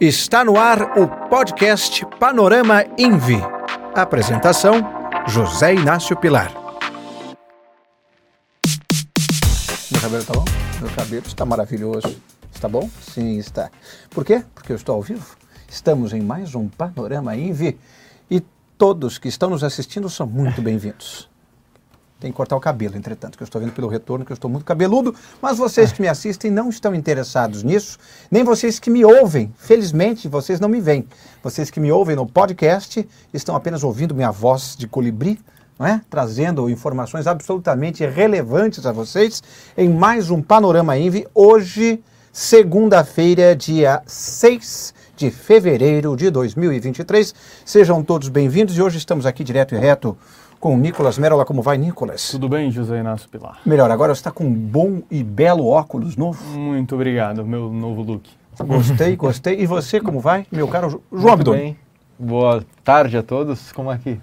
Está no ar o podcast Panorama Envi. Apresentação: José Inácio Pilar. Meu cabelo está bom? Meu cabelo está maravilhoso. Está bom? Sim, está. Por quê? Porque eu estou ao vivo. Estamos em mais um Panorama Envi e todos que estão nos assistindo são muito bem-vindos. Tem que cortar o cabelo, entretanto, que eu estou vendo pelo retorno que eu estou muito cabeludo, mas vocês que me assistem não estão interessados nisso, nem vocês que me ouvem. Felizmente, vocês não me veem. Vocês que me ouvem no podcast estão apenas ouvindo minha voz de colibri, é? trazendo informações absolutamente relevantes a vocês em mais um Panorama Envy, hoje, segunda-feira, dia 6 de fevereiro de 2023. Sejam todos bem-vindos e hoje estamos aqui direto e reto com o Nicolas Merola. Como vai, Nicolas? Tudo bem, José Inácio Pilar? Melhor, agora você está com um bom e belo óculos novo. Muito obrigado, meu novo look. Gostei, gostei. E você, como vai, meu caro João Abdon? bem. Boa tarde a todos. Como é que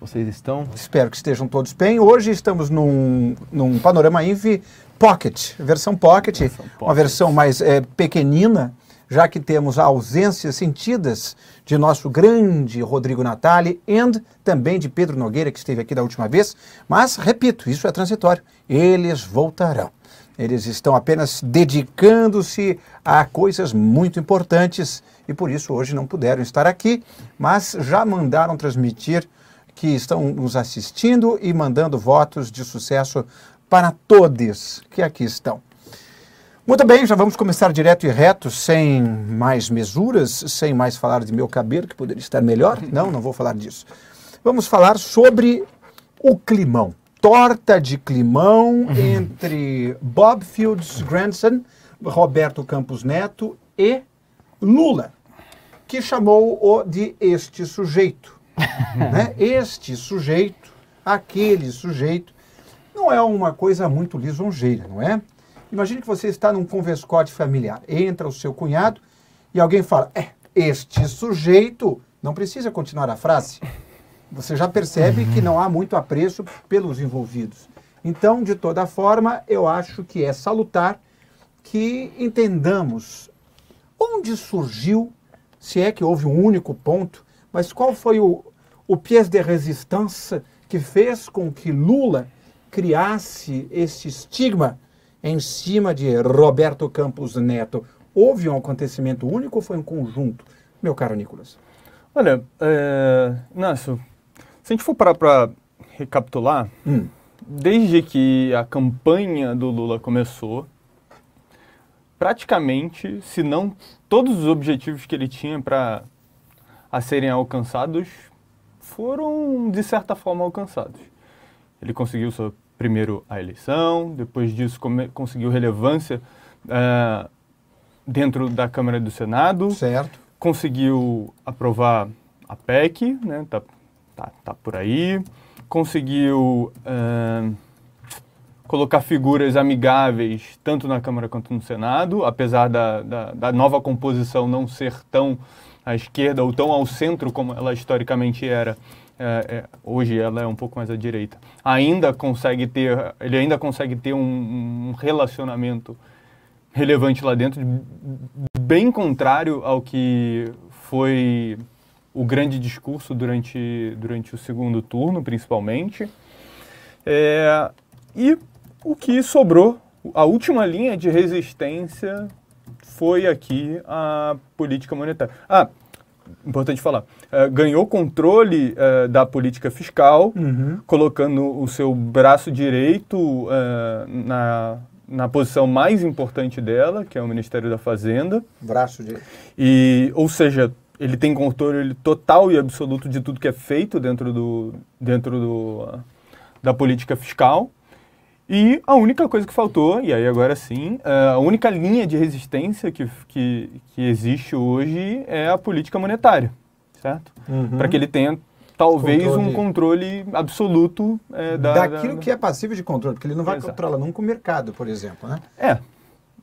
vocês estão? Espero que estejam todos bem. Hoje estamos num, num Panorama Envy Pocket, versão Pocket, Versão uma Pocket. versão mais é, pequenina, já que temos ausências sentidas de nosso grande Rodrigo Natali e também de Pedro Nogueira, que esteve aqui da última vez. Mas, repito, isso é transitório. Eles voltarão. Eles estão apenas dedicando-se a coisas muito importantes e por isso hoje não puderam estar aqui, mas já mandaram transmitir que estão nos assistindo e mandando votos de sucesso para todos que aqui estão. Muito bem, já vamos começar direto e reto, sem mais mesuras, sem mais falar de meu cabelo, que poderia estar melhor. Não, não vou falar disso. Vamos falar sobre o climão. Torta de climão entre Bob Fields Grandson, Roberto Campos Neto e Lula, que chamou-o de este sujeito. né? Este sujeito, aquele sujeito, não é uma coisa muito lisonjeira, não é? Imagine que você está num converscote familiar. Entra o seu cunhado e alguém fala: É, este sujeito. Não precisa continuar a frase. Você já percebe que não há muito apreço pelos envolvidos. Então, de toda forma, eu acho que é salutar que entendamos onde surgiu, se é que houve um único ponto, mas qual foi o, o pièce de resistência que fez com que Lula criasse esse estigma em cima de Roberto Campos Neto. Houve um acontecimento único ou foi um conjunto, meu caro Nicolas? Olha, é, Inácio, se a gente for parar para recapitular, Hum. desde que a campanha do Lula começou, praticamente, se não todos os objetivos que ele tinha para a serem alcançados foram, de certa forma, alcançados. Ele conseguiu sua, primeiro a eleição, depois disso conseguiu relevância eh, dentro da Câmara e do Senado, Certo. conseguiu aprovar a PEC, né, tá, tá, tá por aí, conseguiu eh, colocar figuras amigáveis tanto na Câmara quanto no Senado, apesar da, da, da nova composição não ser tão à esquerda ou tão ao centro como ela historicamente era, é, é, hoje ela é um pouco mais à direita. Ainda consegue ter, ele ainda consegue ter um, um relacionamento relevante lá dentro, bem contrário ao que foi o grande discurso durante, durante o segundo turno, principalmente. É, e o que sobrou, a última linha de resistência foi aqui a política monetária. Ah, importante falar, eh, ganhou controle eh, da política fiscal, Uhum. colocando o seu braço direito eh, na, na posição mais importante dela, que é o Ministério da Fazenda. Braço de. E, ou seja, ele tem controle total e absoluto de tudo que é feito dentro, do, dentro do, da política fiscal. E a única coisa que faltou, e aí agora sim, a única linha de resistência que, que, que existe hoje é a política monetária, certo? Uhum. Para que ele tenha talvez Controle. um controle absoluto eh, da, Daquilo da- que é passível de controle, porque ele não vai Exato. controlar nunca o mercado, por exemplo, né? É.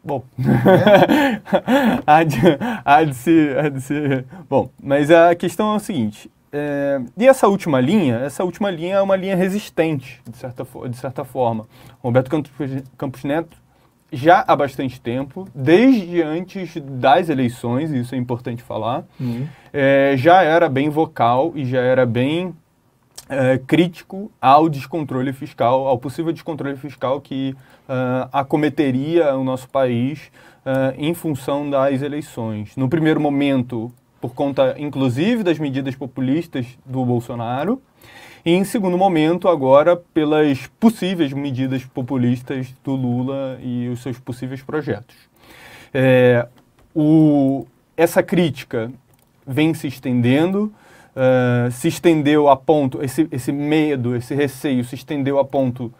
Bom. há, de, há, de ser, há de ser. Bom, mas a questão é o seguinte. é, e essa última linha, essa última linha é uma linha resistente, de certa, de certa forma. Roberto Campos, Campos Neto já há bastante tempo, desde antes das eleições, isso é importante falar, Uhum. é, já era bem vocal e já era bem é, crítico ao descontrole fiscal, ao possível descontrole fiscal que ah, acometeria o nosso país ah, em função das eleições. No primeiro momento, por conta, inclusive, das medidas populistas do Bolsonaro, e em segundo momento, agora, pelas possíveis medidas populistas do Lula e os seus possíveis projetos. É, o, essa crítica vem se estendendo, eh, se estendeu a ponto, esse, esse medo, esse receio se estendeu a ponto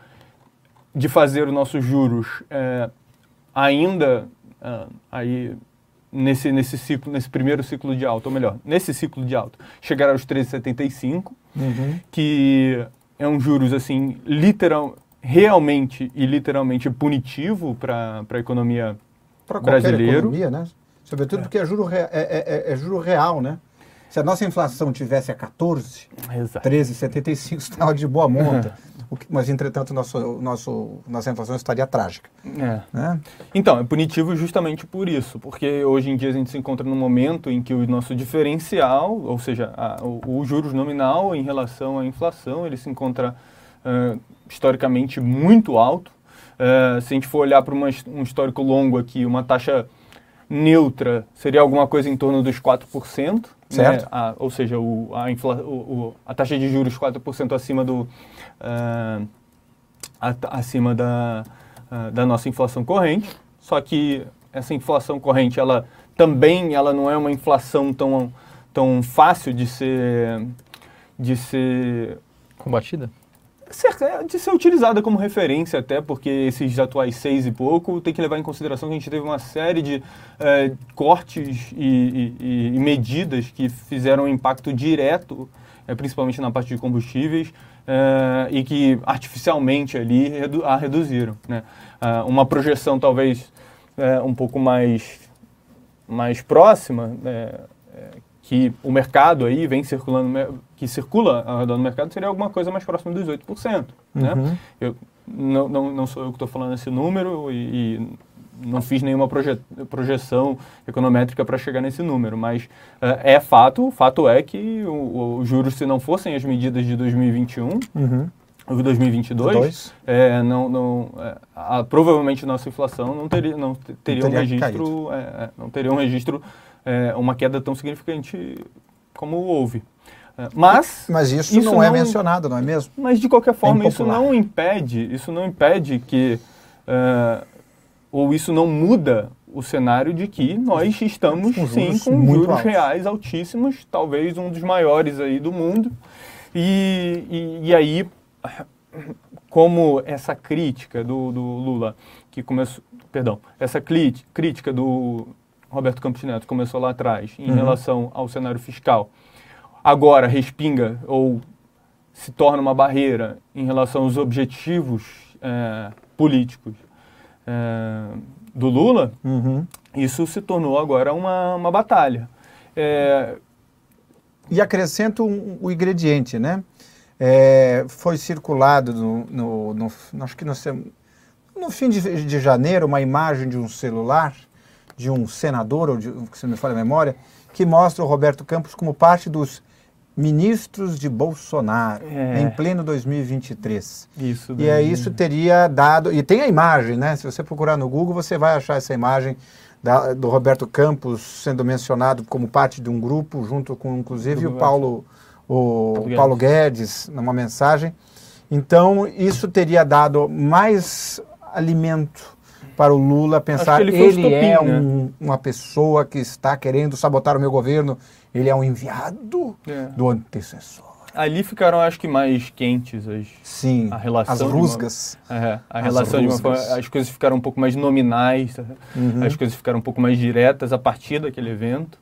de fazer os nossos juros eh, ainda ah, aí nesse, nesse ciclo, nesse primeiro ciclo de alta, ou melhor, nesse ciclo de alta, chegar aos 13,75, Uhum. que é um juros assim, literal, realmente e literalmente punitivo para a economia Para qualquer Brasileiro. economia, né? Sobretudo porque é juro, rea- é, é- é juro real, né? Se a nossa inflação tivesse a 14, Exato. 13,75 estava de boa monta. Que- mas, entretanto, nosso, nosso, nossa inflação estaria trágica. É. Né? Então, é punitivo justamente por isso, porque hoje em dia a gente se encontra num momento em que o nosso diferencial, ou seja, a- o, o juros nominal em relação à inflação, ele se encontra ah, historicamente muito alto. Ah, se a gente for olhar para um histórico longo aqui, uma taxa neutra seria alguma coisa em torno dos 4%. Certo. Né? A- ou seja, o, a, infla, o, o- a taxa de juros 4% acima do... ah, a- acima da, ah, da nossa inflação corrente. Só que essa inflação corrente, ela também ela não é uma inflação tão, tão fácil de ser, de ser Combatida? Ser- de ser utilizada como referência até, porque esses atuais seis e pouco tem que levar em consideração que a gente teve uma série de eh, cortes e, e- e- medidas que fizeram um impacto direto, eh, principalmente na parte de combustíveis, eh, e que artificialmente ali redu- a reduziram. Né? Ah, uma projeção talvez eh, um pouco mais, mais próxima, que o mercado aí vem circulando, que circula ao redor do mercado, seria alguma coisa mais próxima dos 8%. Né? Uhum. Eu, não, não, não sou eu que estou falando esse número e, e não fiz nenhuma proje, projeção econométrica para chegar nesse número, mas eh, é fato, o fato é que os juros, se não fossem as medidas de 2021, Uhum. ou 2022, Dois. é, não, não, é, a- provavelmente nossa inflação não teria, não te- teria um teria registro, é, é, não teria um registro, é, uma queda tão significante como houve. É, mas, Mas isso, Isso não, é não- mencionado, não é mesmo? mas de qualquer forma isso impopular. não impede, isso não impede que é, ou isso não muda o cenário de que nós estamos Com sim com juros altos. reais altíssimos, talvez um dos maiores aí do mundo. E, e, e aí, como essa crítica do, do Lula, que começou, perdão, essa crítica do Roberto Campos Neto começou lá atrás em Uhum. relação ao cenário fiscal, agora respinga ou se torna uma barreira em relação aos objetivos eh, políticos eh, do Lula, Uhum. isso se tornou agora uma, uma batalha. É, E acrescento um- o ingrediente, né? É, foi circulado no, no- no- acho que no, no fim de, de janeiro uma imagem de um celular de um senador, ou de, se não me falha a memória, que mostra o Roberto Campos como parte dos ministros de Bolsonaro É. em pleno 2023. isso E aí isso teria dado. E tem a imagem, né? Se você procurar no Google, você vai achar essa imagem da- do Roberto Campos sendo mencionado como parte de um grupo, junto com inclusive o. Paulo, o Paulo Paulo Guedes, numa mensagem. Então, isso teria dado mais alimento para o Lula pensar que ele ele é estopim, né? um- uma pessoa que está querendo sabotar o meu governo, ele é um enviado É. do antecessor. Ali ficaram, acho que, mais quentes as, Sim, A relação as de uma- rusgas. É, a As relação de uma rusgas. as coisas ficaram um pouco mais nominais, Uhum. as coisas ficaram um pouco mais diretas a partir daquele evento.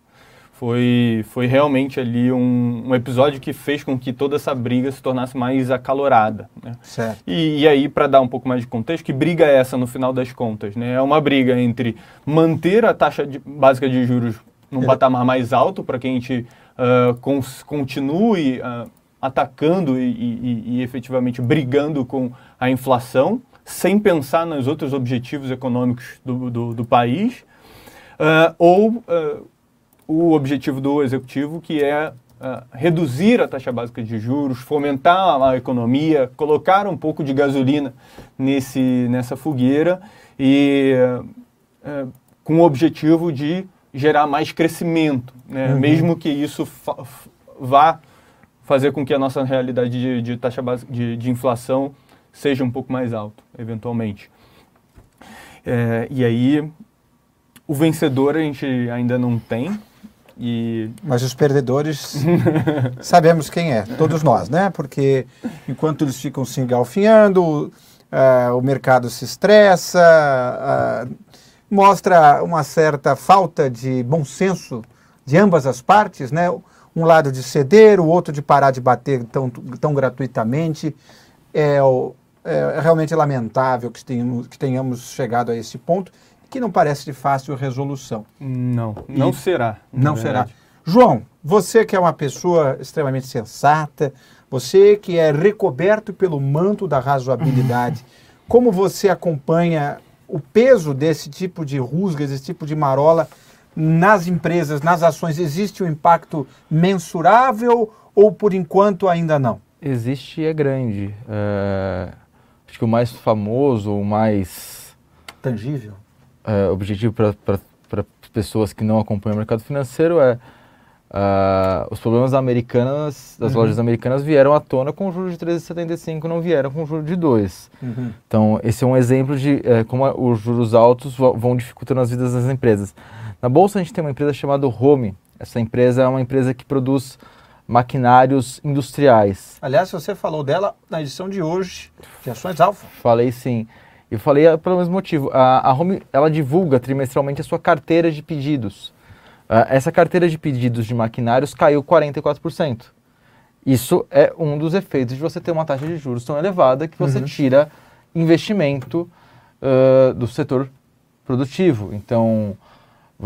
Foi, foi realmente ali um, um episódio que fez com que toda essa briga se tornasse mais acalorada. Né? Certo. E, e aí, para dar um pouco mais de contexto, que briga é essa no final das contas? Né? É uma briga entre manter a taxa de- básica de juros num Ele- patamar mais alto, para que a gente ah, cons- continue ah, atacando e, e- e- e efetivamente brigando com a inflação, sem pensar nos outros objetivos econômicos do, do, do país, uh, ou uh, o objetivo do executivo, que é uh, reduzir a taxa básica de juros, fomentar a economia, colocar um pouco de gasolina nesse, nessa fogueira e com o objetivo de gerar mais crescimento, né? uhum. mesmo que isso fa vá fazer com que a nossa realidade de, de taxa básica de, de, inflação seja um pouco mais alta, eventualmente. É, e aí, o vencedor a gente ainda não tem. E... Mas os perdedores sabemos quem é, todos nós, né? Porque enquanto eles ficam se engalfinhando, uh, o mercado se estressa, uh, mostra uma certa falta de bom senso de ambas as partes, né? um lado de ceder, o outro de parar de bater tão, tão gratuitamente. É, é realmente lamentável que tenhamos, que tenhamos chegado a esse ponto, que não parece de fácil resolução. Não, não e será. Não será. João, você que é uma pessoa extremamente sensata, você que é recoberto pelo manto da razoabilidade, como você acompanha o peso desse tipo de rusga, desse tipo de marola nas empresas, nas ações, existe um impacto mensurável ou por enquanto ainda não? Existe e é grande. É, acho que o mais famoso, o mais tangível, é, objetivo para pessoas que não acompanham o mercado financeiro é Uh, os problemas americanas, das uhum. lojas americanas vieram à tona com juros de 13,75, não vieram com juros de 2. Uhum. Então, esse é um exemplo de é, como os juros altos vão dificultando as vidas das empresas. Na bolsa a gente tem uma empresa chamada Home. Essa empresa é uma empresa que produz maquinários industriais. Aliás, você falou dela na edição de hoje de Ações Alfa. Falei sim. E falei ah, pelo mesmo motivo. A, a Home ela divulga trimestralmente a sua carteira de pedidos. Uh, essa carteira de pedidos de maquinários caiu 44%. Isso é um dos efeitos de você ter uma taxa de juros tão elevada que você uhum. tira investimento uh, do setor produtivo. Então,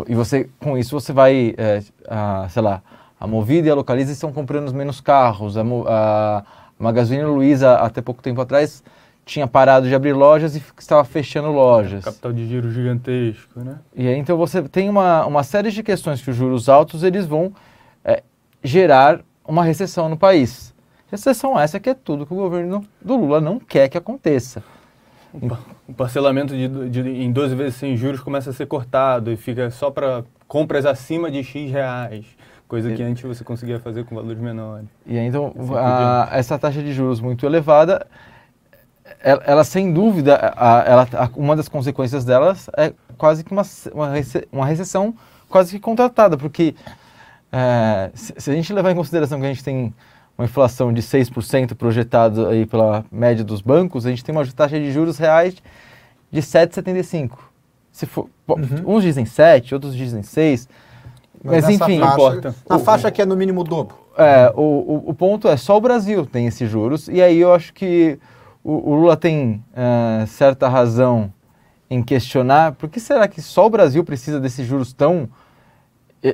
e você, com isso, você vai, é, a, sei lá, a Movida e a Localiza estão comprando menos carros. A, a Magazine Luiza, até pouco tempo atrás, tinha parado de abrir lojas e estava fechando lojas. Capital de giro gigantesco, né? E aí, então, você tem uma, uma série de questões que os juros altos, eles vão é, gerar uma recessão no país. Recessão essa que é tudo que o governo do Lula não quer que aconteça. O parcelamento de, de, em 12 vezes sem juros começa a ser cortado e fica só para compras acima de X reais. Coisa que antes você conseguia fazer com valores menores. E aí, então, assim a, essa taxa de juros muito elevada, ela, ela sem dúvida, a, ela, a, uma das consequências delas é quase que uma, uma, uma recessão quase que contratada, porque é, se, se, a gente levar em consideração que a gente tem uma inflação de 6% projetada aí pela média dos bancos, a gente tem uma taxa de juros reais de 7,75. Se for, uhum. uns dizem 7, outros dizem 6, mas, mas enfim, faixa, importa. Na faixa que é no mínimo dobro. É, o, o, o, ponto é só o Brasil tem esses juros e aí eu acho que o, o Lula tem uh, certa razão em questionar por que será que só o Brasil precisa desses juros tão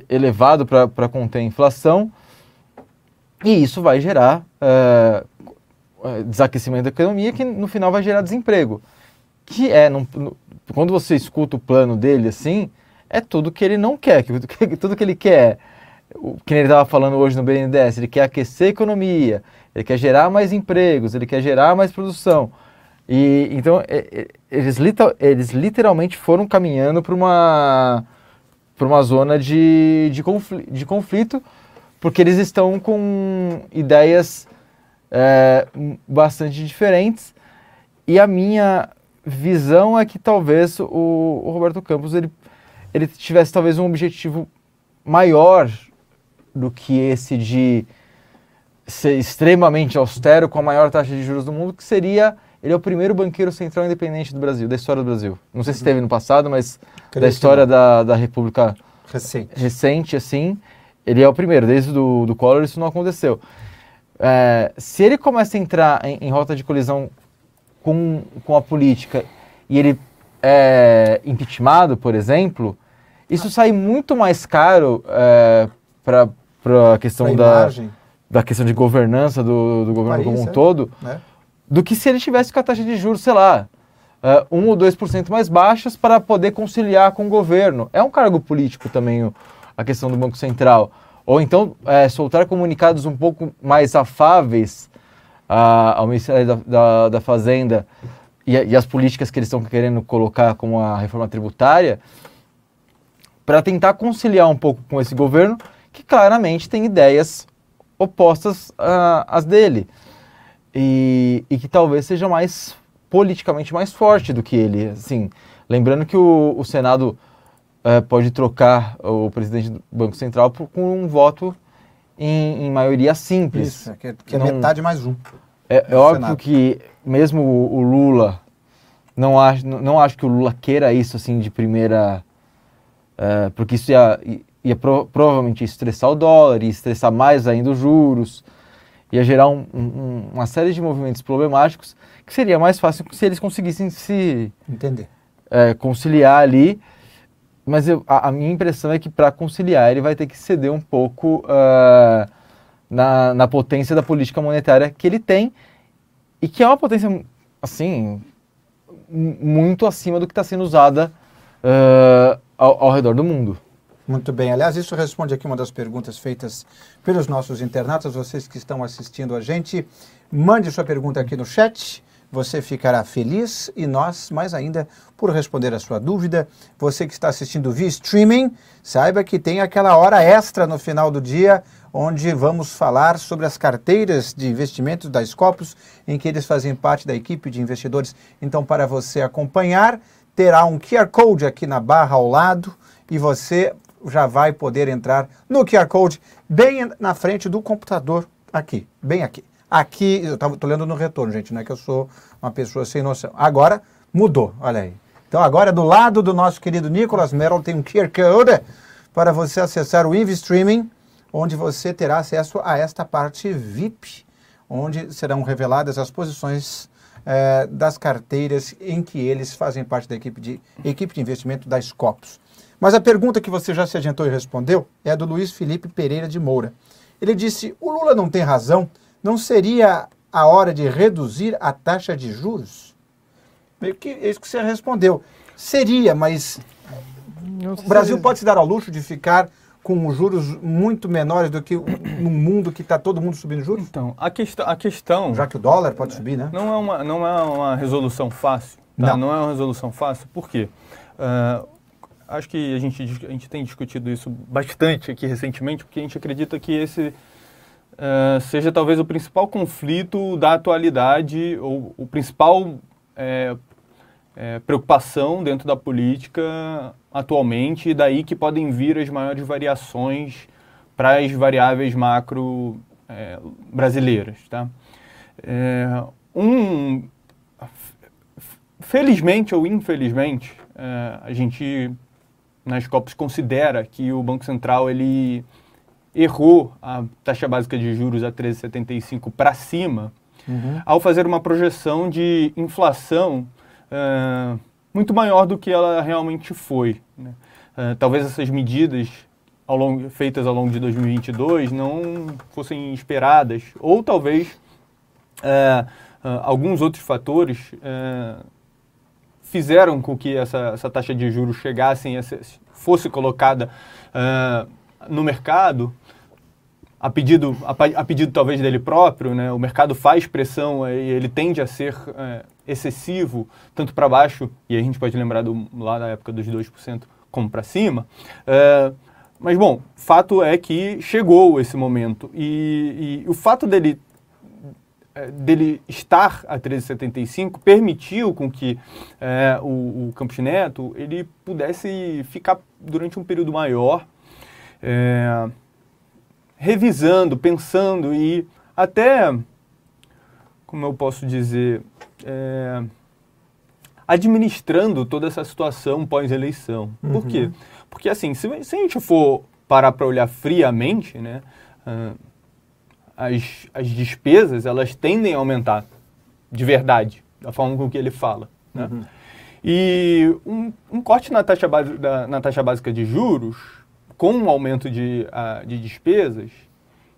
elevado para conter a inflação e isso vai gerar uh, desaquecimento da economia, que no final vai gerar desemprego. Que é, no, quando você escuta o plano dele assim, é tudo que ele não quer. Que, que, tudo que ele quer, o que ele estava falando hoje no BNDES, ele quer aquecer a economia, ele quer gerar mais empregos, ele quer gerar mais produção. E então eles, eles literalmente foram caminhando para uma, uma zona de, de, conflito, de conflito porque eles estão com ideias é, bastante diferentes e a minha visão é que talvez o, o, Roberto Campos ele, ele tivesse talvez um objetivo maior do que esse de ser extremamente austero com a maior taxa de juros do mundo, que seria ele é o primeiro banqueiro central independente do Brasil, da história do Brasil. Não sei se teve no passado, mas da história da, da República recente. recente, assim. Ele é o primeiro, desde do, do Collor isso não aconteceu. É, se ele começa a entrar em, em, rota de colisão com, com a política e ele é impeachmentado, por exemplo, isso sai muito mais caro é, para a questão da, da questão de governança do, do governo País, como um é? todo, né? do que se ele tivesse com a taxa de juros, sei lá, uh, 1 ou 2% mais baixas para poder conciliar com o governo. É um cargo político também o, a questão do Banco Central. Ou então é, soltar comunicados um pouco mais afáveis uh, ao Ministério da, da, da Fazenda e, e, as políticas que eles estão querendo colocar como a reforma tributária para tentar conciliar um pouco com esse governo que claramente tem ideias opostas uh, às dele e, e que talvez seja mais politicamente mais forte do que ele. Assim, lembrando que o, o Senado uh, pode trocar o presidente do Banco Central por, com um voto em, em maioria simples. Isso, é que é, que é Não, metade mais um. É, é óbvio Senado. que mesmo o, o, Lula, não acho, não acho que o Lula queira isso assim de primeira... Uh, porque isso ia, ia pro, provavelmente estressar o dólar, ia estressar mais ainda os juros, ia gerar um, um, uma série de movimentos problemáticos que seria mais fácil se eles conseguissem se entender, é, conciliar ali. Mas eu, a, a, minha impressão é que para conciliar ele vai ter que ceder um pouco uh, na, na potência da política monetária que ele tem e que é uma potência assim muito acima do que está sendo usada uh, ao, ao redor do mundo. Muito bem. Aliás, isso responde aqui uma das perguntas feitas pelos nossos internautas, vocês que estão assistindo a gente. Mande sua pergunta aqui no chat. Você ficará feliz e nós, mais ainda, por responder a sua dúvida. Você que está assistindo via streaming, saiba que tem aquela hora extra no final do dia, onde vamos falar sobre as carteiras de investimentos da Scopus, em que eles fazem parte da equipe de investidores. Então, para você acompanhar, terá um QR Code aqui na barra ao lado e você já vai poder entrar no QR Code bem na frente do computador aqui, bem aqui. Aqui, eu estou lendo no retorno, gente, não é que eu sou uma pessoa sem noção. Agora mudou, olha aí. Então agora do lado do nosso querido Nicolas Merrill tem um QR Code para você acessar o Invi Streaming, onde você terá acesso a esta parte VIP, onde serão reveladas as posições eh, das carteiras em que eles fazem parte da equipe de, equipe de investimento da Scopus. Mas a pergunta que você já se adiantou e respondeu é a do Luiz Felipe Pereira de Moura. Ele disse: o Lula não tem razão não seria a hora de reduzir a taxa de juros? Meio que é isso que você respondeu. Seria, mas o Brasil pode se dar ao luxo de ficar com juros muito menores do que no mundo que está todo mundo subindo juros? Então, a, quest a questão... Já que o dólar pode subir, né? Não é uma, não é uma resolução fácil. Tá? Não. não é uma resolução fácil. Por quê? Uh, acho que a gente, a gente tem discutido isso bastante aqui recentemente, porque a gente acredita que esse uh, seja talvez o principal conflito da atualidade, ou o principal é, é, preocupação dentro da política atualmente, e daí que podem vir as maiores variações para as variáveis macro é, brasileiras. Tá? Um, felizmente ou infelizmente, a gente nas COPs considera que o Banco Central ele errou a taxa básica de juros a 13,75 para cima, uhum. ao fazer uma projeção de inflação uh, muito maior do que ela realmente foi. Né? Uh, talvez essas medidas ao longo, feitas ao longo de 2022 não fossem esperadas, ou talvez uh, alguns outros fatores fizeram com que essa, essa taxa de juros chegasse, fosse colocada no mercado a pedido, a, a, pedido talvez dele próprio, né? o mercado faz pressão e ele tende a ser é, excessivo, tanto para baixo, e a gente pode lembrar do, lá da época dos 2%, como para cima. É, mas, bom, fato é que chegou esse momento. E, e o fato dele, dele estar a 13,75 permitiu com que é, o, o Campos Neto ele pudesse ficar durante um período maior. É, revisando, pensando e até, como eu posso dizer, é, administrando toda essa situação pós-eleição. Uhum. Por quê? Porque, assim, se, se a gente for parar para olhar friamente, né, uh, as, as despesas, elas tendem a aumentar, de verdade, da forma com que ele fala. Né? Uhum. E um, um, corte na taxa, base, da, na taxa básica de juros com um aumento de, uh, de despesas,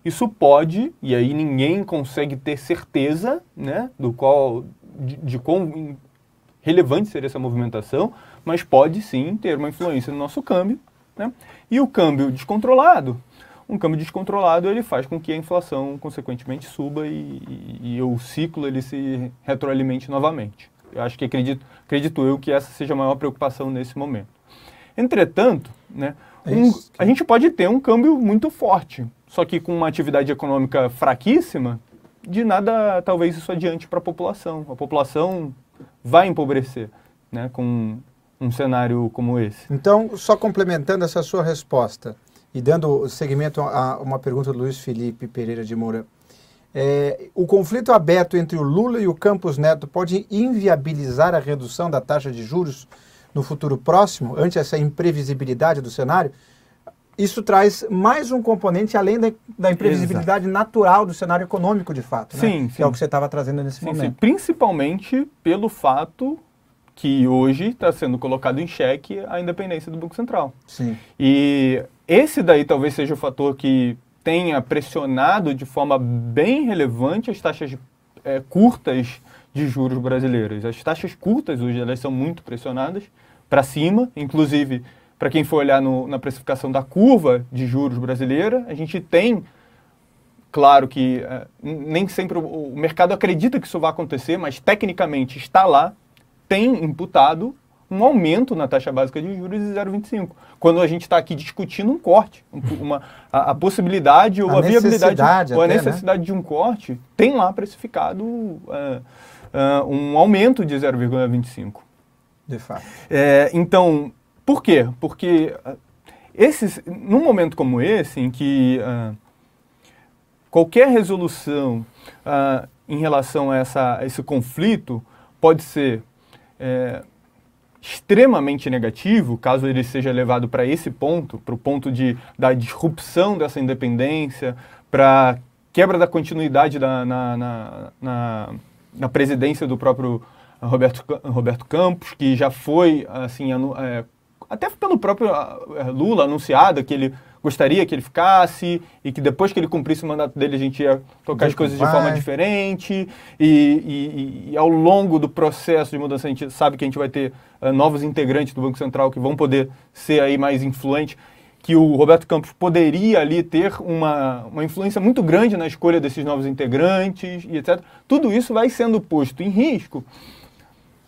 isso pode, e aí ninguém consegue ter certeza né, do qual, de, de quão relevante seria essa movimentação, mas pode sim ter uma influência no nosso câmbio. Né? E o câmbio descontrolado, um câmbio descontrolado ele faz com que a inflação consequentemente suba e, e, e o ciclo ele se retroalimente novamente. Eu acho que acredito, acredito eu que essa seja a maior preocupação nesse momento. Entretanto, né, É um- a gente pode ter um câmbio muito forte, só que com uma atividade econômica fraquíssima, de nada talvez isso adiante para a população. A população vai empobrecer né, com um cenário como esse. Então, só complementando essa sua resposta e dando seguimento a uma pergunta do Luiz Felipe Pereira de Moura, é, o conflito aberto entre o Lula e o Campos Neto pode inviabilizar a redução da taxa de juros no futuro próximo, ante essa imprevisibilidade do cenário? Isso traz mais um componente além da, da imprevisibilidade natural do cenário econômico, de fato, né? Sim, que é o sim. que você estava trazendo nesse Sim, sim. momento. Principalmente pelo fato que hoje está sendo colocado em xeque a independência do Banco Central. Sim. E esse daí talvez seja o fator que tenha pressionado de forma bem relevante as taxas eh, curtas de juros brasileiras. As taxas curtas hoje elas são muito pressionadas para cima, inclusive para quem for olhar no- na precificação da curva de juros brasileira, a gente tem Claro que n- nem sempre o, o mercado acredita que isso vai acontecer, mas tecnicamente está lá, tem imputado um aumento na taxa básica de juros de 0,25. Quando a gente está aqui discutindo um corte, um- uma, a, a possibilidade ou A a, viabilidade ou a até, né? necessidade de um corte, tem lá precificado eh, eh, um aumento de 0,25. De fato. É, então, por quê? Porque ah, esses, num momento como esse, em que ah, qualquer resolução ah, em relação a, essa, a esse conflito pode ser é, extremamente negativo, caso ele seja levado para esse ponto, para o ponto de, da disrupção dessa independência, para quebra da continuidade da, na, na, na, na presidência do próprio Roberto, Roberto Campos, que já foi, assim, é, até pelo próprio ah, Lula anunciado que ele gostaria que ele ficasse e que depois que ele cumprisse o mandato dele a gente ia tocar as coisas de forma diferente e, e- e ao longo do processo de mudança a gente sabe que a gente vai ter ah, novos integrantes do Banco Central que vão poder ser aí mais influentes que o Roberto Campos poderia ali ter uma, uma influência muito grande na escolha desses novos integrantes e etc. Tudo isso vai sendo posto em risco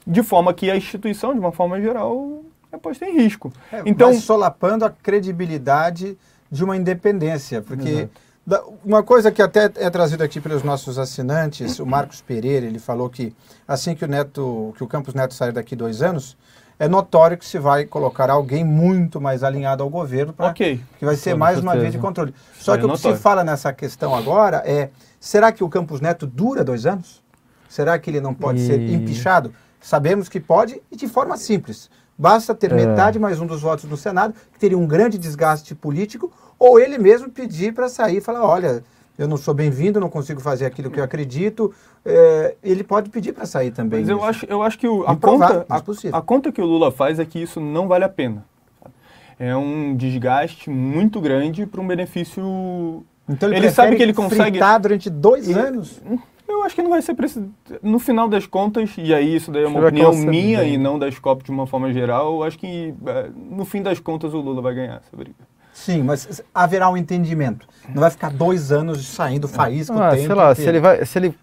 de forma que a instituição, de uma forma geral, é posta em risco. É, então, mas solapando a credibilidade de uma independência, porque Exato. uma coisa que até é trazida aqui pelos nossos assinantes, o Marcos Pereira, ele falou que assim que o Neto, que o Campos Neto sair daqui dois anos, é notório que se vai colocar alguém muito mais alinhado ao governo para ok. que vai ser Com mais uma certeza. vez de controle. Só é que o que se notório. fala nessa questão agora é: será que o Campos Neto dura dois anos? Será que ele não pode ser E- empichado? Sabemos que pode e de forma simples. Basta ter É. metade mais um dos votos no Senado, que teria um grande desgaste político, ou ele mesmo pedir para sair e falar: olha, eu não sou bem-vindo, não consigo fazer aquilo que eu acredito. É, ele pode pedir para sair também. Mas eu isso. acho, eu acho que o- a, conta, a, possível. a conta que o Lula faz é que isso não vale a pena. sabe? É um desgaste muito grande para um benefício. Então ele prefere sabe que ele consegue- durante dois E- anos. Eu acho que não vai ser preciso. No final das contas, e aí isso daí é uma que opinião minha bem. e não da SCOP de uma forma geral, eu acho que é, no fim das contas o Lula vai ganhar essa briga. Sim, mas haverá um entendimento. Não vai ficar dois anos saindo faísca o Ah, tempo sei lá, se inteiro. ele, vai, se ele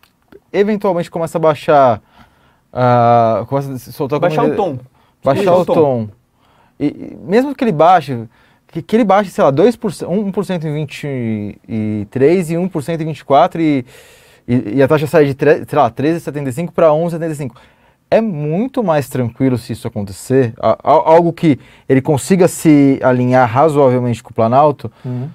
eventualmente começa a baixar. ah, começa a soltar Baixar o tom. Baixar o o tom. tom. E, e mesmo que ele baixe, que, que ele baixe, sei lá, 2%, 1% em 23 e 1% em 24 e, e, e a taxa sai de, sei lá, 13,75 para 11,75. É muito mais tranquilo se isso acontecer, a- a- algo que ele consiga se alinhar razoavelmente com o Planalto, Uhum.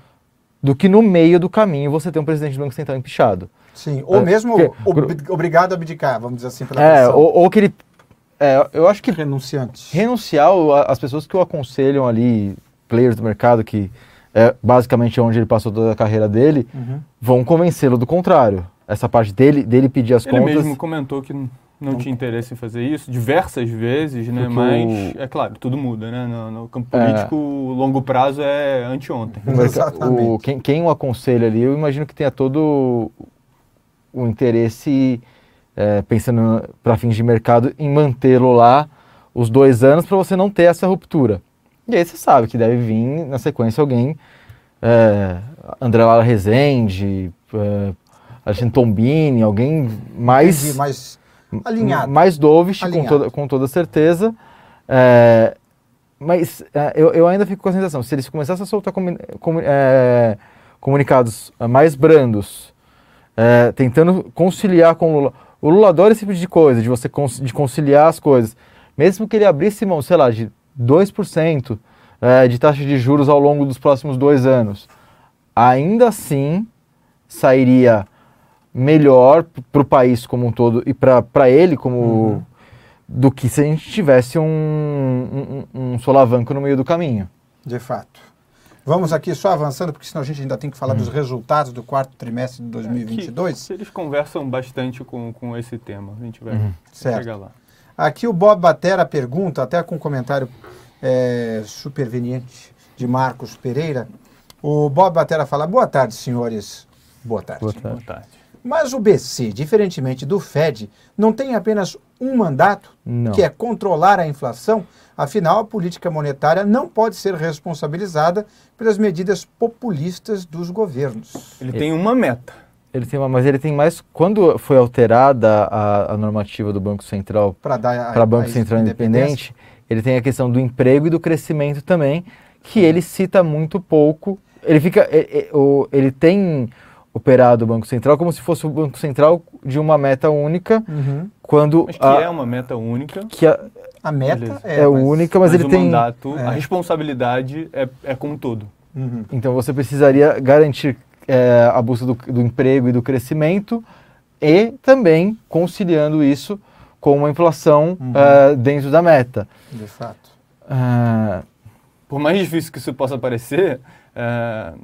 do que no meio do caminho você ter um presidente do Banco Central empichado. Sim, ou É, mesmo porque- ob- obrigado a abdicar, vamos dizer assim, pela É, ou, ou que ele. é, eu acho que renunciante. renunciar as pessoas que o aconselham ali, players do mercado, que é basicamente onde ele passou toda a carreira dele, Uhum. vão convencê-lo do contrário. Essa parte dele, dele pedir as Ele contas. mesmo comentou que não tinha interesse em fazer isso diversas vezes, né? Porque Mas, o- é claro, tudo muda, né? No, no campo É. político, o longo prazo é anteontem. Exatamente. o- quem, quem o aconselha ali, eu imagino que tenha todo o interesse é, pensando para fins de mercado, em mantê-lo lá os dois anos para você não ter essa ruptura. E aí você sabe que deve vir na sequência alguém, é, André Lara Rezende, é, Alexandre Tombini, alguém mais... Entendi, mais alinhado. Mais dovish, com toda, com toda certeza. É, mas é, eu, eu ainda fico com a sensação, se eles começassem a soltar comun, comun, é, comunicados mais brandos, é, tentando conciliar com o Lula. O Lula adora esse tipo de coisa, de você de conciliar as coisas. Mesmo que ele abrisse mão, sei lá, de 2% é, de taxa de juros ao longo dos próximos dois anos, ainda assim sairia melhor para o país como um todo e para ele como uhum. do que se a gente tivesse um, um, um solavanco no meio do caminho. De fato. Vamos aqui só avançando, porque senão a gente ainda tem que falar dos uhum. resultados do quarto trimestre de 2022. É, eles conversam bastante com, com esse tema. A gente vai uhum. chegar lá. Aqui o Bob Batera pergunta, até com um comentário é, superveniente de Marcos Pereira. O Bob Batera fala: Boa tarde, senhores. Boa tarde. Boa tarde. Boa tarde. Mas o BC, diferentemente do Fed, não tem apenas um mandato, não. que é controlar a inflação. Afinal, a política monetária não pode ser responsabilizada pelas medidas populistas dos governos. Ele tem uma meta. Ele tem uma, mas ele tem mais. Quando foi alterada a, a normativa do Banco Central para Banco Central Independente, ele tem a questão do emprego e do crescimento também, que ele cita muito pouco. Ele fica. Ele, ele tem operado o Banco Central como se fosse o Banco Central de uma meta única, uhum. quando mas que a, é uma meta única. Que a, a meta é, é mas, única, mas, mas ele o tem mandato, é. a responsabilidade é, é como um todo. Uhum. Então você precisaria garantir é, a busca do, do, emprego e do crescimento e também conciliando isso com uma inflação uhum. uh, dentro da meta. De fato. Uh, Por mais difícil que isso possa parecer, uh,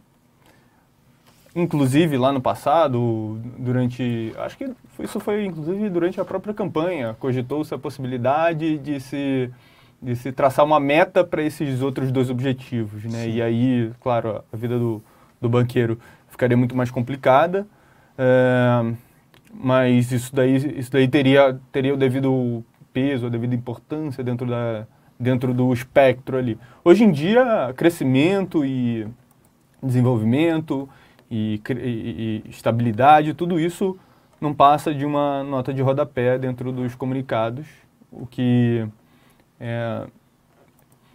inclusive lá no passado, durante, acho que isso foi inclusive durante a própria campanha, cogitou-se a possibilidade de se de se traçar uma meta para esses outros dois objetivos, né? Sim. E aí, claro, a vida do, do banqueiro ficaria muito mais complicada, é, mas isso daí, isso daí teria, teria o devido peso, a devida importância dentro, da, dentro do espectro ali. Hoje em dia, crescimento e desenvolvimento e, e, e estabilidade, tudo isso não passa de uma nota de rodapé dentro dos comunicados, o que é,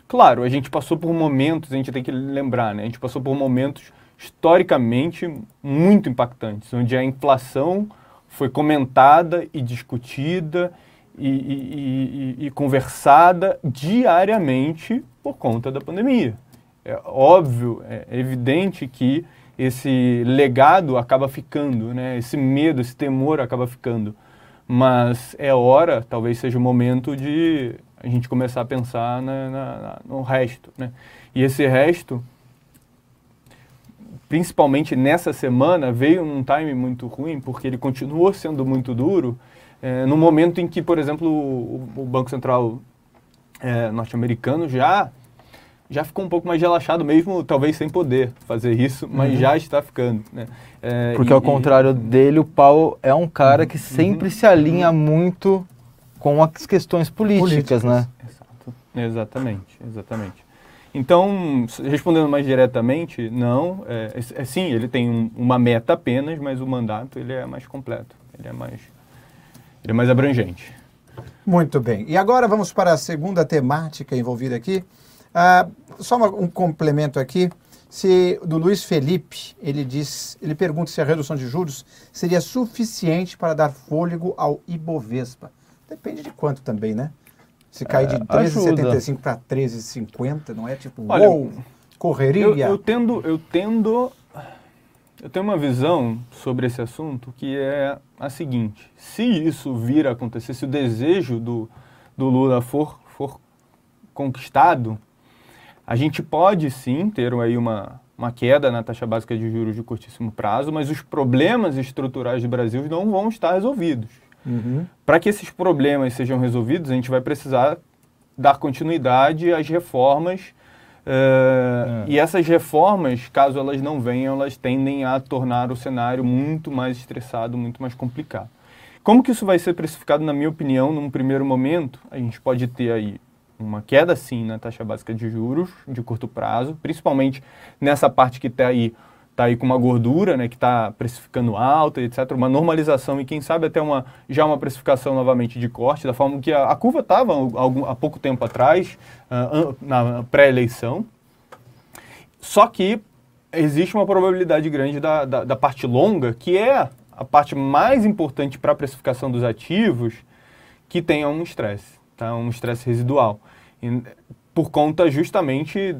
claro, a gente passou por momentos, a gente tem que lembrar, né? A gente passou por momentos historicamente muito impactantes, onde a inflação foi comentada e discutida e, e, e, e conversada diariamente por conta da pandemia. É óbvio, é evidente que esse legado acaba ficando, né? esse medo, esse temor acaba ficando. Mas é hora, talvez seja o momento de a gente começar a pensar na, na, no resto. Né? E esse resto, principalmente nessa semana, veio num time muito ruim, porque ele continuou sendo muito duro, é, no momento em que, por exemplo, o, o Banco Central é, norte-americano já já ficou um pouco mais relaxado, mesmo talvez sem poder fazer isso, mas uhum. já está ficando. Né? É, Porque e, ao contrário e... dele, o Paulo é um cara que sempre uhum. se alinha uhum. muito com as questões políticas, políticas. né? Exato. Exatamente, exatamente. Então, respondendo mais diretamente, não. É, é sim, ele tem um, uma meta apenas, mas o mandato ele é mais completo, ele é mais, ele é mais abrangente. Muito bem. E agora vamos para a segunda temática envolvida aqui, ah, só uma, um complemento aqui. Se do Luiz Felipe, ele diz, ele pergunta se a redução de juros seria suficiente para dar fôlego ao Ibovespa. Depende de quanto também, né? Se cair de 13,75 para 13,50, não é tipo, Olha, uou, correria? Eu, eu, tendo, eu tendo, eu tenho uma visão sobre esse assunto que é a seguinte: se isso vir a acontecer, se o desejo do, do Lula for, for conquistado, a gente pode sim ter aí uma, uma queda na taxa básica de juros de curtíssimo prazo, mas os problemas estruturais do Brasil não vão estar resolvidos. Uhum. Para que esses problemas sejam resolvidos, a gente vai precisar dar continuidade às reformas. Uh, é. E essas reformas, caso elas não venham, elas tendem a tornar o cenário muito mais estressado, muito mais complicado. Como que isso vai ser precificado, na minha opinião, num primeiro momento? A gente pode ter aí uma queda, sim, na taxa básica de juros de curto prazo, principalmente nessa parte que está aí, tá aí com uma gordura, né, que está precificando alta, etc. Uma normalização e, quem sabe, até uma, já uma precificação novamente de corte, da forma que a, a curva estava há pouco tempo atrás, uh, na pré-eleição. Só que existe uma probabilidade grande da, da, da parte longa, que é a parte mais importante para a precificação dos ativos, que tenha um estresse, tá? um estresse residual. E, por conta justamente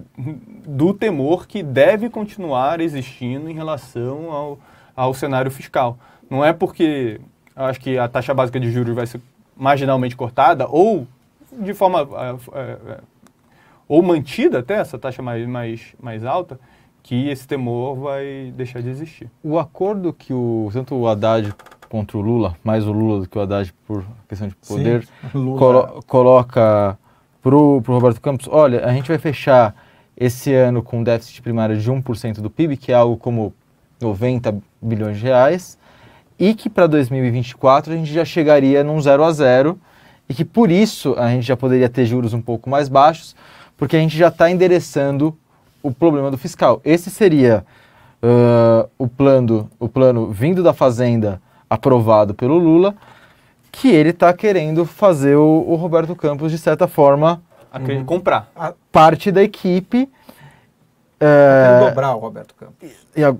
do temor que deve continuar existindo em relação ao, ao cenário fiscal. Não é porque acho que a taxa básica de juros vai ser marginalmente cortada ou de forma é, é, ou mantida até essa taxa mais, mais, mais alta, que esse temor vai deixar de existir. O acordo que o tanto o Haddad contra o Lula, mais o Lula do que o Haddad por questão de poder, Sim, colo coloca para o Roberto Campos, olha, a gente vai fechar esse ano com um déficit primário de 1% do PIB, que é algo como 90 bilhões de reais, e que para 2024 a gente já chegaria num 0 a 0 e que por isso a gente já poderia ter juros um pouco mais baixos, porque a gente já está endereçando o problema do fiscal. Esse seria uh, o, plano, o plano vindo da Fazenda aprovado pelo Lula, que ele está querendo fazer o, o, Roberto Campos, de certa forma, uhum. comprar. Parte da equipe. É, dobrar o Roberto Campos.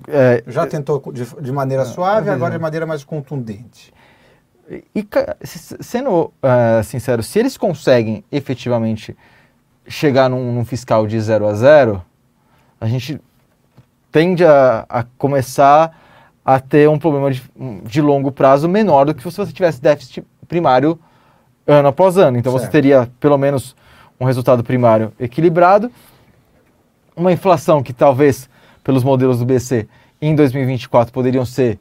É, Já tentou de, de maneira suave, agora de maneira mais contundente. E, sendo uh, sincero, se eles conseguem efetivamente chegar num, num, fiscal de 0 a 0, a gente tende a, a começar a ter um problema de, de, longo prazo menor do que se você tivesse déficit primário ano após ano. Então certo. você teria pelo menos um resultado primário equilibrado, uma inflação que talvez pelos modelos do BC em 2024 poderiam ser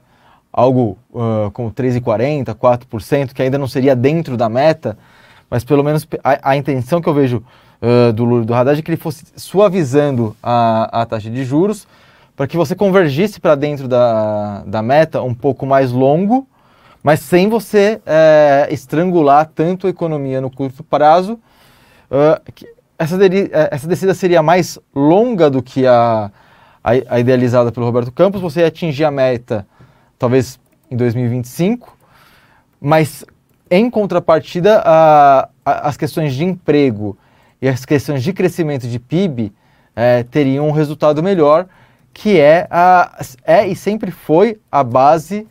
algo uh, como 3,40%, 4%, que ainda não seria dentro da meta, mas pelo menos a, a intenção que eu vejo uh, do Lula e do Haddad é que ele fosse suavizando a, a taxa de juros para que você convergisse para dentro da, da meta um pouco mais longo, mas sem você é, estrangular tanto a economia no curto prazo. Uh, essa, essa descida seria mais longa do que a, a, a, idealizada pelo Roberto Campos. Você ia atingir a meta talvez em 2025, mas em contrapartida, a, a, as questões de emprego e as questões de crescimento de PIB é, teriam um resultado melhor, que é, a, é e sempre foi a base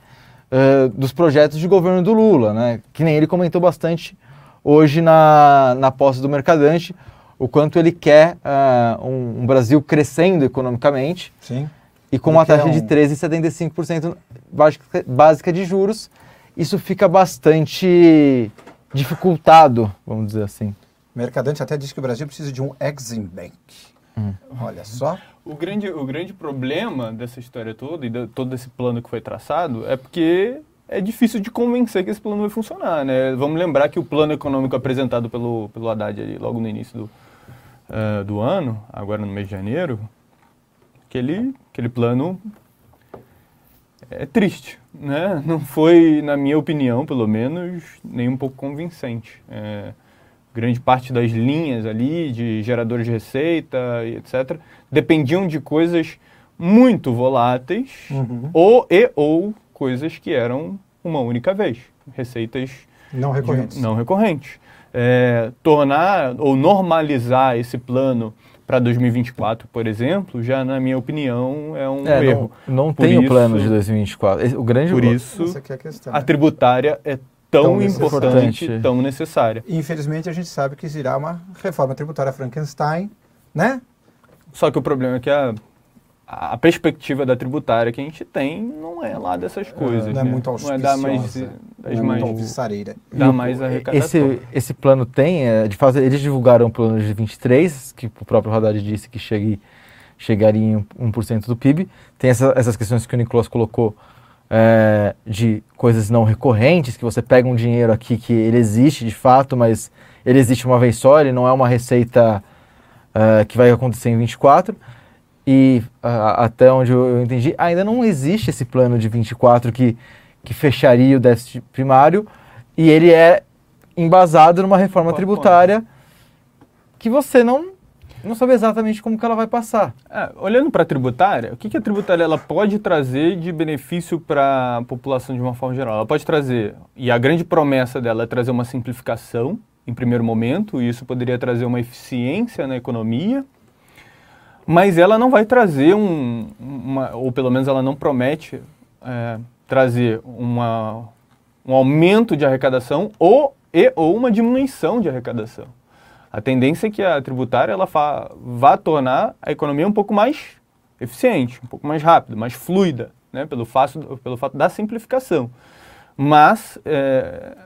uh, dos projetos de governo do Lula, né? que nem ele comentou bastante hoje na, na posse do Mercadante, o quanto ele quer uh, um, um, Brasil crescendo economicamente Sim. e com uma taxa é um... de 13,75% básica, básica de juros, isso fica bastante dificultado, vamos dizer assim. Mercadante até diz que o Brasil precisa de um Exim Bank. Hum. Olha só. O grande, o grande problema dessa história toda e de todo esse plano que foi traçado é porque é difícil de convencer que esse plano vai funcionar, né? Vamos lembrar que o plano econômico apresentado pelo, pelo Haddad ali, logo no início do, uh, do ano, agora no mês de janeiro, aquele, aquele plano é triste, né? Não foi, na minha opinião, pelo menos, nem um pouco convincente. É, grande parte das linhas ali de geradores de receita e etc dependiam de coisas muito voláteis uhum. ou e ou coisas que eram uma única vez receitas não recorrentes de, não recorrentes é, tornar ou normalizar esse plano para 2024, por exemplo, já na minha opinião é um é, erro. Não, não tem o plano de 2024. O grande por isso a, a tributária é tão, tão importante, tão necessária. Infelizmente, a gente sabe que irá uma reforma tributária Frankenstein, né? Só que o problema é que a, a perspectiva da tributária que a gente tem não é lá dessas é, coisas. não é né? muito Não é dar mais, das não é mais alvissareira. Dá mais esse, esse plano tem, é, de fato, eles divulgaram o plano de 23, que o próprio Haddad disse que chegue, chegaria em 1% do PIB. Tem essa, essas questões que o Nicolas colocou é, de coisas não recorrentes, que você pega um dinheiro aqui que ele existe de fato, mas ele existe uma vez só, ele não é uma receita uh, que vai acontecer em 24. E uh, até onde eu, eu, entendi, ainda não existe esse plano de 24 que, que fecharia o déficit primário, e ele é embasado numa reforma tributária que você não, não sabe exatamente como que ela vai passar. É, olhando para a tributária, o que, que a tributária ela pode trazer de benefício para a população de uma forma geral? Ela pode trazer, e a grande promessa dela é trazer uma simplificação em primeiro momento, e isso poderia trazer uma eficiência na economia, mas ela não vai trazer um, uma, ou pelo menos ela não promete é, trazer uma, um aumento de arrecadação ou, e, ou uma diminuição de arrecadação. A tendência é que a tributária ela vá tornar a economia um pouco mais eficiente, um pouco mais rápida, mais fluida, né, pelo, fato, pelo fato da simplificação. Mas é,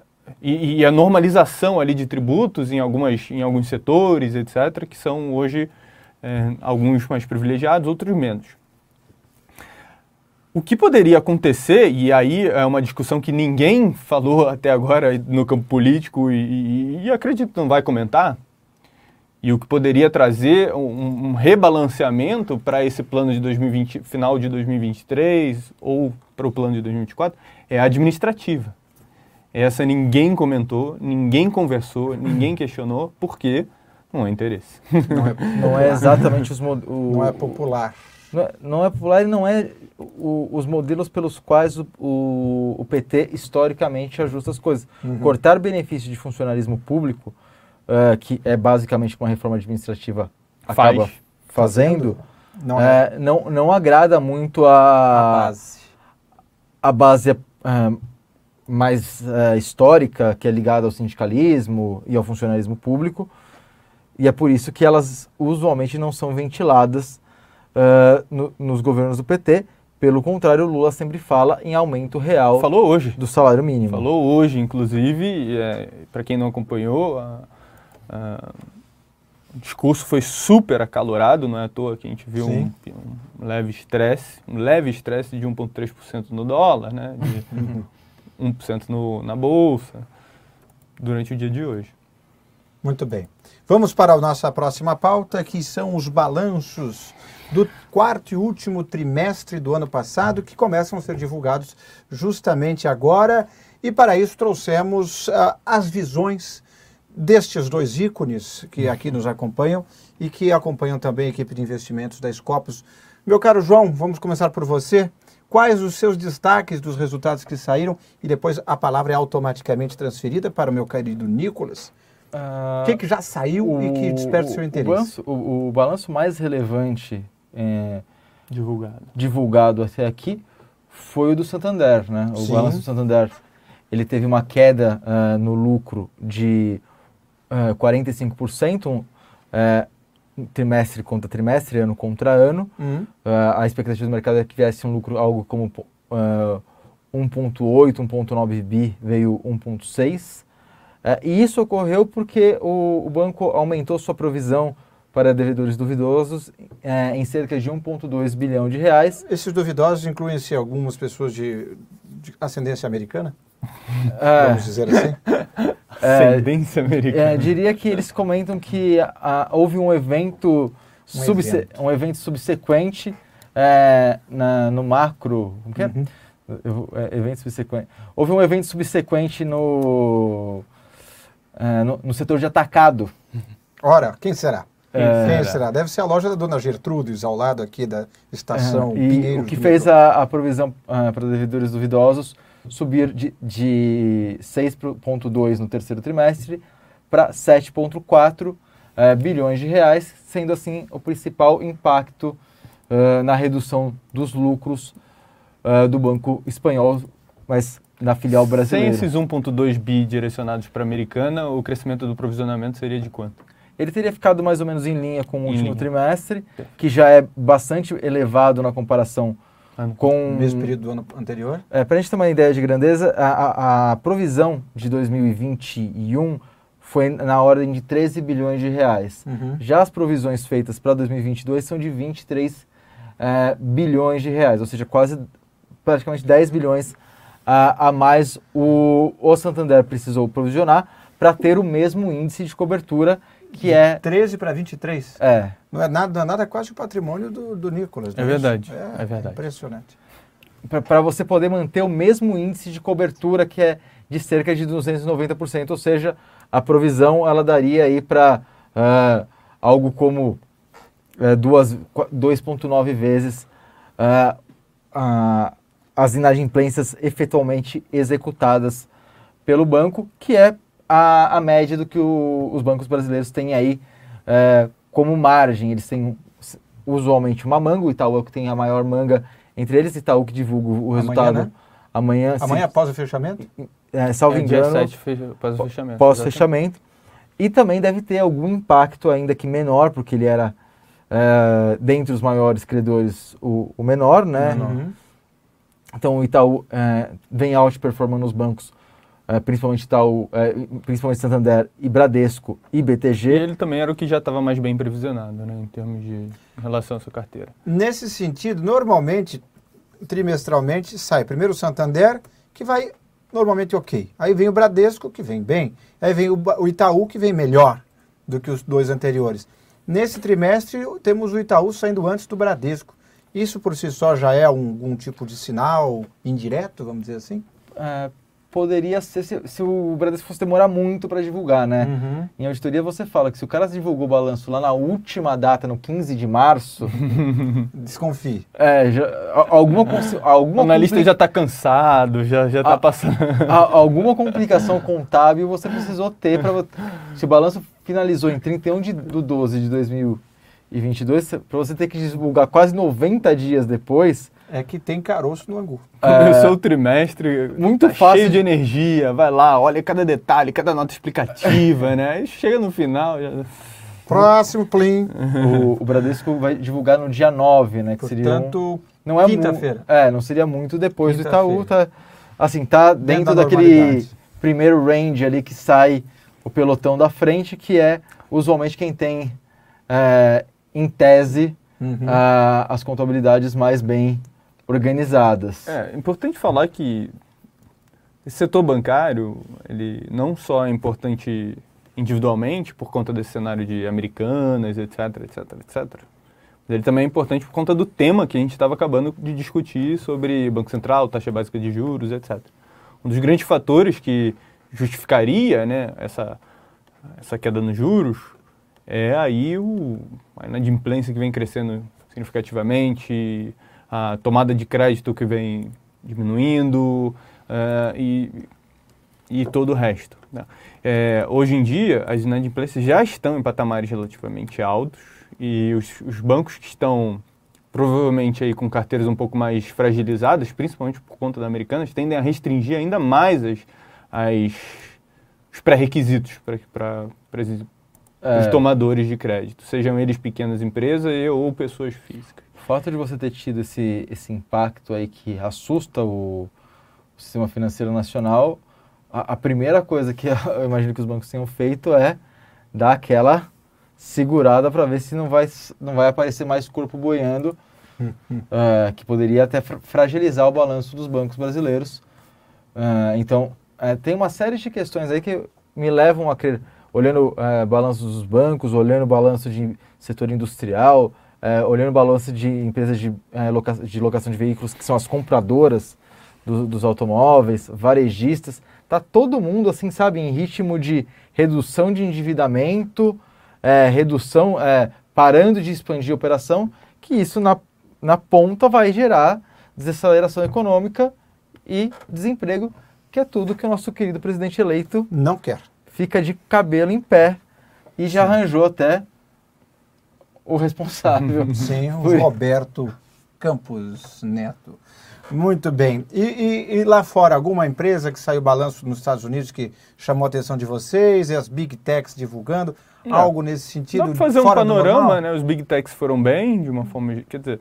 e, e, a normalização ali de tributos em, algumas, em alguns setores, etc., que são hoje é, alguns mais privilegiados, outros menos. O que poderia acontecer, e aí é uma discussão que ninguém falou até agora no campo político e, e, e acredito não vai comentar, e o que poderia trazer um, um rebalanceamento para esse plano de 2020, final de 2023 ou para o plano de 2024 é administrativa. Essa ninguém comentou, ninguém conversou, ninguém questionou, porque não é interesse. Não é, não é exatamente os o, Não é popular. Não é, não é popular e não é o, os modelos pelos quais o, o, o, PT historicamente ajusta as coisas. Uhum. Cortar benefício de funcionalismo público, uh, que é basicamente uma reforma administrativa Faz. acaba fazendo, não, é. não, não agrada muito a, a base, a base uh, mais uh, histórica, que é ligada ao sindicalismo e ao funcionalismo público, e é por isso que elas usualmente não são ventiladas uh, no, nos governos do PT. Pelo contrário, o Lula sempre fala em aumento real Falou hoje. do salário mínimo. Falou hoje, inclusive, é, para quem não acompanhou, a, a, o discurso foi super acalorado, não é à toa que a gente viu um, um, leve estresse, um leve estresse de 1,3% no dólar, né? De, 1% no, na bolsa durante o dia de hoje. Muito bem. Vamos para a nossa próxima pauta, que são os balanços do quarto e último trimestre do ano passado, que começam a ser divulgados justamente agora. E para isso trouxemos uh, as visões destes dois ícones que aqui nos acompanham e que acompanham também a equipe de investimentos da Scopus. Meu caro João, vamos começar por você. Quais os seus destaques dos resultados que saíram? E depois a palavra é automaticamente transferida para o meu querido Nicolas. Uh, o que, que, já saiu o, e que desperta o seu interesse? O balanço, o, o balanço mais relevante é, divulgado. divulgado até aqui foi o do Santander. Né? O Sim. balanço do Santander ele teve uma queda uh, no lucro de uh, 45%, uh, trimestre contra trimestre, ano contra ano. Uhum. Uh, a expectativa do mercado é que viesse um lucro algo como uh, 1.8, 1.9 bi, veio 1.6. Uh, e isso ocorreu porque o, o, banco aumentou sua provisão para devedores duvidosos uh, em cerca de 1.2 bilhão de reais. Esses duvidosos incluem-se algumas pessoas de, de ascendência americana? É. Vamos dizer assim? Ascendência é, americana. É, diria que eles comentam que a, houve um evento, um, subse evento. um evento subsequente é, na, no macro. Como que é? Uhum. é? Evento subsequente. Houve um evento subsequente no, é, no, no, setor de atacado. Ora, quem será? É, quem será? Deve ser a loja da dona Gertrudes, ao lado aqui da estação é, e O que fez a, a provisão uh, para devedores duvidosos subir de, de 6,2 no terceiro trimestre para 7,4 eh, bilhões de reais, sendo assim o principal impacto uh, na redução dos lucros uh, do Banco Espanhol, mas na filial brasileira. Sem esses 1,2 bi direcionados para a Americana, o crescimento do provisionamento seria de quanto? Ele teria ficado mais ou menos em linha com o em último linha. trimestre, que já é bastante elevado na comparação com o mesmo período do ano anterior? É, Para a gente ter uma ideia de grandeza, a, a, a, provisão de 2021 foi na ordem de 13 bilhões de reais. Uhum. Já as provisões feitas para 2022 são de 23 é, bilhões de reais, ou seja, quase praticamente 10 bilhões a, a mais o, o Santander precisou provisionar para ter o mesmo índice de cobertura que de é 13 para 23. É. Não é nada, não é nada quase o patrimônio do, do Nicolas. É verdade. É, é, verdade. Impressionante. para você poder manter o mesmo índice de cobertura que é de cerca de 290%, ou seja, a provisão ela daria aí para uh, algo como uh, 2,9 vezes uh, as inadimplências efetualmente executadas pelo banco, que é a, a média do que o, os bancos brasileiros têm aí uh, como margem. Eles têm usualmente uma manga, o Itaú é o que tem a maior manga entre eles, Itaú que divulga o resultado amanhã. Né? Amanhã, amanhã se, após o fechamento? É, salvo é, engano. Dia 7 fecha, após o fechamento. Após o fechamento. E também deve ter algum impacto, ainda que menor, porque ele era, é, dentre os maiores credores, o, o menor, né? Uhum. Então o Itaú é, vem outperformando os bancos, é, principalmente Itaú, é, principalmente Santander e Bradesco e BTG. E ele também era o que já estava mais bem previsionado, né, em termos de em relação à sua carteira. Nesse sentido, normalmente, trimestralmente, sai primeiro o Santander, que vai normalmente ok. Aí vem o Bradesco, que vem bem. Aí vem o, o Itaú, que vem melhor do que os dois anteriores. Nesse trimestre, temos o Itaú saindo antes do Bradesco. Isso por si só já é algum tipo de sinal indireto, vamos dizer assim? É, poderia ser se, se, o Bradesco fosse demorar muito para divulgar, né? Uhum. Em auditoria você fala que se o cara divulgou o balanço lá na última data, no 15 de março... Desconfie. É, já, alguma... alguma o analista já está cansado, já está passando... A, alguma complicação contábil você precisou ter para... Se o balanço finalizou em 31 de, do 12 de 2000 e 22, para você ter que divulgar quase 90 dias depois. É que tem caroço no angu. Começou é, o trimestre muito tá fácil cheio de energia, vai lá, olha cada detalhe, cada nota explicativa, né? Aí chega no final. Já... Próximo Plim. O, o, Bradesco vai divulgar no dia 9, né? Que Portanto, seria um, não é quinta-feira. É, não seria muito depois do Itaú. Tá, assim, tá dentro, dentro daquele primeiro range ali que sai o pelotão da frente, que é usualmente quem tem é, em tese, uhum. uh, as contabilidades mais bem organizadas. É importante falar que esse setor bancário, ele não só é importante individualmente por conta desse cenário de americanas, etc, etc, etc. Mas ele também é importante por conta do tema que a gente estava acabando de discutir sobre Banco Central, taxa básica de juros, etc. Um dos grandes fatores que justificaria né, essa, essa queda nos juros é aí o, a inadimplência que vem crescendo significativamente, a tomada de crédito que vem diminuindo uh, e, e todo o resto. Né? É, hoje em dia, as inadimplências já estão em patamares relativamente altos e os, os bancos que estão provavelmente aí com carteiras um pouco mais fragilizadas, principalmente por conta da Americanas, tendem a restringir ainda mais as, as os pré-requisitos para é. os tomadores de crédito, sejam eles pequenas empresas ou pessoas físicas. O fato de você ter tido esse, esse impacto aí que assusta o, o sistema financeiro nacional, a, a, primeira coisa que eu imagino que os bancos tenham feito é dar aquela segurada para ver se não vai, não vai aparecer mais corpo boiando, uh, que poderia até fragilizar o balanço dos bancos brasileiros. Uh, então, uh, tem uma série de questões aí que me levam a crer olhando é, balanço dos bancos, olhando balanço de setor industrial, é, olhando balanço de empresas de, é, loca de locação de veículos, que são as compradoras do, dos automóveis, varejistas, tá todo mundo, assim, sabe, em ritmo de redução de endividamento, é, redução, parando de expandir a operação, que isso na, na ponta vai gerar desaceleração econômica e desemprego, que é tudo que o nosso querido presidente eleito não quer fica de cabelo em pé e já Sim. arranjou até o responsável. Sim, o Roberto Campos Neto. Muito bem. E, e, e, lá fora, alguma empresa que saiu balanço nos Estados Unidos que chamou a atenção de vocês, e as Big Techs divulgando, Não. algo nesse sentido? Dá para fazer um panorama, né? Os Big Techs foram bem, de uma forma, quer dizer,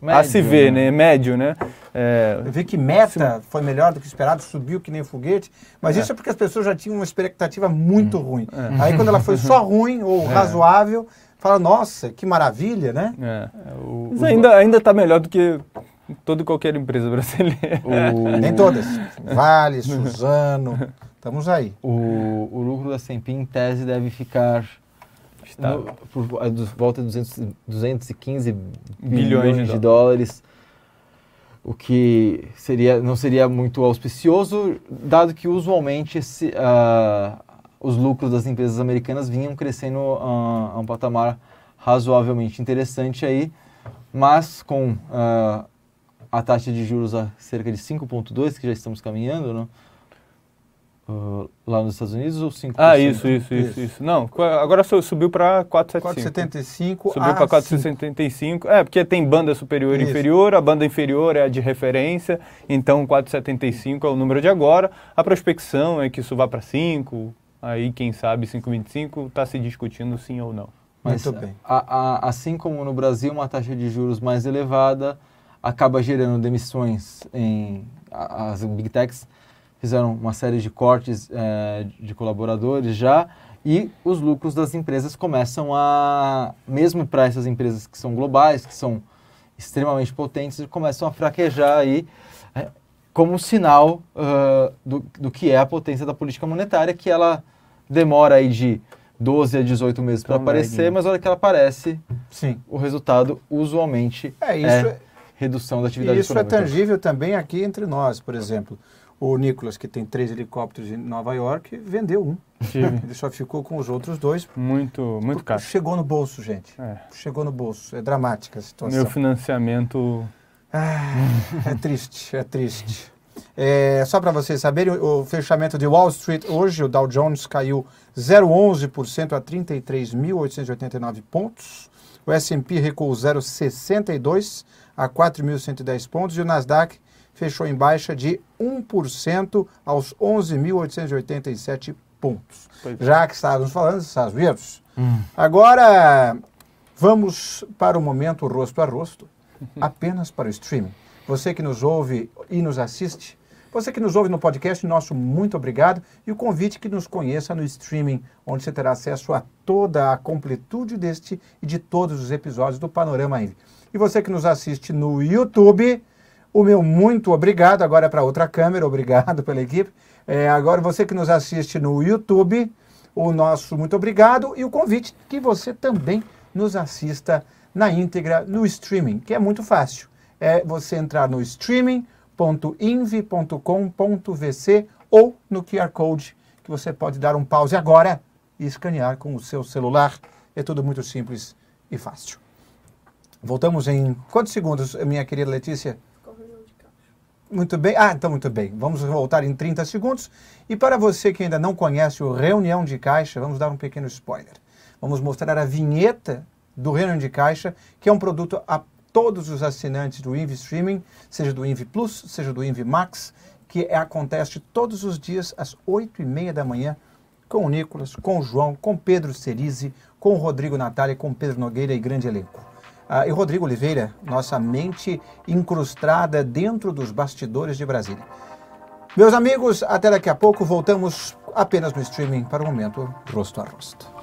Médio, a se ver, né? né? Médio, né? É... Eu vi que meta foi melhor do que esperado, subiu que nem foguete, mas é. isso é porque as pessoas já tinham uma expectativa muito hum. ruim. É. Aí quando ela foi só ruim ou é. razoável, fala, nossa, que maravilha, né? É. O, mas ainda, ainda está melhor do que toda e qualquer empresa brasileira. O... Nem todas. Vale, Suzano, estamos aí. O, o lucro da Sempim, em tese, deve ficar no, por volta de 200, 215 bilhões, bilhões de, de dólares. o que seria, não seria muito auspicioso, dado que usualmente esse, uh, os lucros das empresas americanas vinham crescendo uh, a um patamar razoavelmente interessante aí, mas com uh, a taxa de juros a cerca de 5,2, que já estamos caminhando, né? Uh, lá nos Estados Unidos ou 5%? Ah, isso, isso, isso, isso. Não, agora subiu para 4,75. Subiu para 4,75. É, porque tem banda superior e inferior, a banda inferior é a de referência, então 4,75 é o número de agora. A prospecção é que isso vá para 5, aí quem sabe 5,25 está se discutindo sim ou não. Mas, Muito bem. A, a, assim como no Brasil, uma taxa de juros mais elevada acaba gerando demissões em as big techs fizeram uma série de cortes é, de colaboradores já e os lucros das empresas começam a, mesmo para essas empresas que são globais, que são extremamente potentes, começam a fraquejar aí como um sinal uh, do, do que é a potência da política monetária, que ela demora aí de 12 a 18 meses para aparecer, mas olha que ela aparece, Sim. o resultado usualmente é, isso é, é redução da atividade isso é econômica. Isso é tangível também aqui entre nós, por exemplo. O Nicolas, que tem três helicópteros em Nova York, vendeu um. Ele só ficou com os outros dois. Muito, muito caro. Chegou no bolso, gente. É. Chegou no bolso. É dramática a situação. Meu financiamento. Ah, é triste, é triste. É, só para vocês saberem, o, fechamento de Wall Street hoje, o Dow Jones caiu 0,11% a 33.889 pontos. O S&P recuou 0,62 a 4.110 pontos e o Nasdaq fechou em baixa de 1% aos 11.887 pontos. É. Já que estávamos falando dos Estados Unidos, hum. agora vamos para o momento rosto a rosto, apenas para o streaming. Você que nos ouve e nos assiste, você que nos ouve no podcast, nosso muito obrigado e o convite que nos conheça no streaming, onde você terá acesso a toda a completude deste e de todos os episódios do Panorama Envy. E você que nos assiste no YouTube, o meu muito obrigado, agora é para outra câmera, obrigado pela equipe. É, agora você que nos assiste no YouTube, o nosso muito obrigado e o convite que você também nos assista na íntegra no streaming, que é muito fácil. É você entrar no streaming.inv.com.vc ou no QR Code, que você pode dar um pause agora e escanear com o seu celular. É tudo muito simples e fácil. Voltamos em quantos segundos, minha querida Letícia? Muito bem. Ah, então muito bem. Vamos voltar em 30 segundos. E para você que ainda não conhece o Reunião de Caixa, vamos dar um pequeno spoiler. Vamos mostrar a vinheta do Reunião de Caixa, que é um produto a todos os assinantes do Invi Streaming, seja do Invi Plus, seja do Invi Max, que é, acontece todos os dias às 8 e meia da manhã com o Nicolas, com o João, com Pedro Cerise, com o Rodrigo Natália, com Pedro Nogueira e grande elenco. Ah, e Rodrigo Oliveira, nossa mente incrustada dentro dos bastidores de Brasília. Meus amigos, até daqui a pouco voltamos apenas no streaming para o momento rosto a rosto.